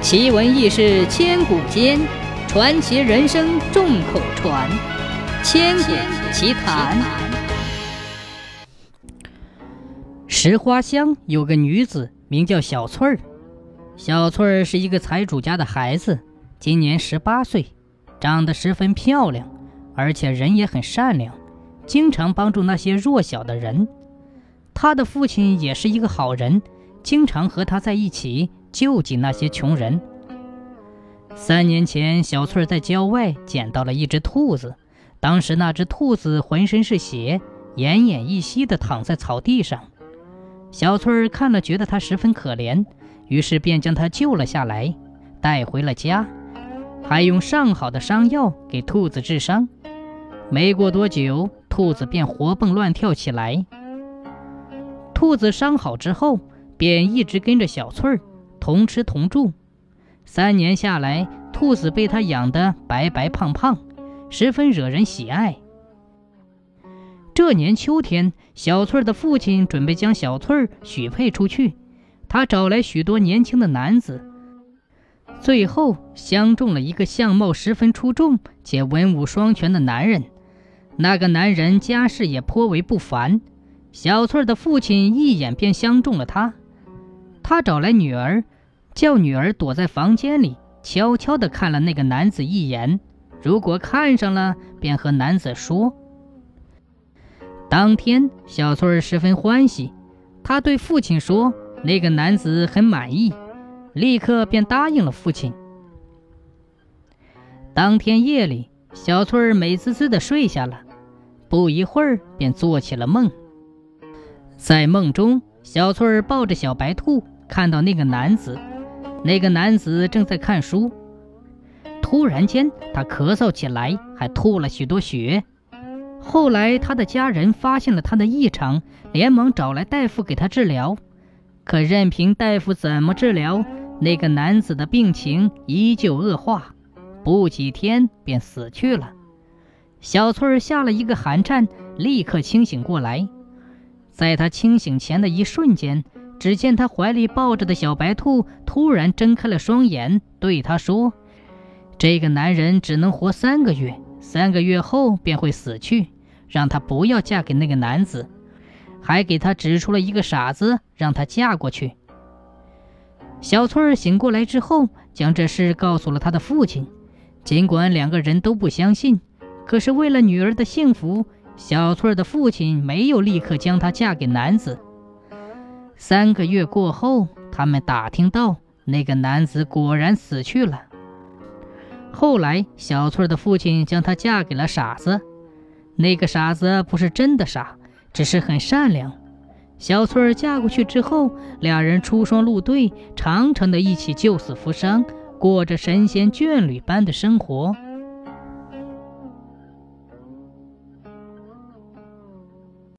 奇闻异事千古间，传奇人生众口传。千古奇谈。石花乡有个女子，名叫小翠儿。小翠儿是一个财主家的孩子，今年十八岁，长得十分漂亮，而且人也很善良，经常帮助那些弱小的人。她的父亲也是一个好人，经常和她在一起。救济那些穷人。三年前，小翠在郊外捡到了一只兔子，当时那只兔子浑身是血，奄奄一息地躺在草地上。小翠看了，觉得它十分可怜，于是便将它救了下来，带回了家，还用上好的伤药给兔子治伤。没过多久，兔子便活蹦乱跳起来。兔子伤好之后，便一直跟着小翠儿。同吃同住，三年下来，兔子被他养得白白胖胖，十分惹人喜爱。这年秋天，小翠儿的父亲准备将小翠儿许配出去，他找来许多年轻的男子，最后相中了一个相貌十分出众且文武双全的男人。那个男人家世也颇为不凡，小翠儿的父亲一眼便相中了他，他找来女儿。叫女儿躲在房间里，悄悄地看了那个男子一眼。如果看上了，便和男子说。当天，小翠儿十分欢喜，她对父亲说：“那个男子很满意。”立刻便答应了父亲。当天夜里，小翠儿美滋滋地睡下了，不一会儿便做起了梦。在梦中，小翠儿抱着小白兔，看到那个男子。那个男子正在看书，突然间他咳嗽起来，还吐了许多血。后来他的家人发现了他的异常，连忙找来大夫给他治疗。可任凭大夫怎么治疗，那个男子的病情依旧恶化，不几天便死去了。小翠儿吓了一个寒颤，立刻清醒过来。在他清醒前的一瞬间。只见他怀里抱着的小白兔突然睁开了双眼，对他说：“这个男人只能活三个月，三个月后便会死去，让他不要嫁给那个男子。”还给他指出了一个傻子，让他嫁过去。小翠儿醒过来之后，将这事告诉了他的父亲。尽管两个人都不相信，可是为了女儿的幸福，小翠儿的父亲没有立刻将她嫁给男子。三个月过后，他们打听到那个男子果然死去了。后来，小翠儿的父亲将她嫁给了傻子。那个傻子不是真的傻，只是很善良。小翠儿嫁过去之后，两人出双入对，常常的一起救死扶伤，过着神仙眷侣般的生活。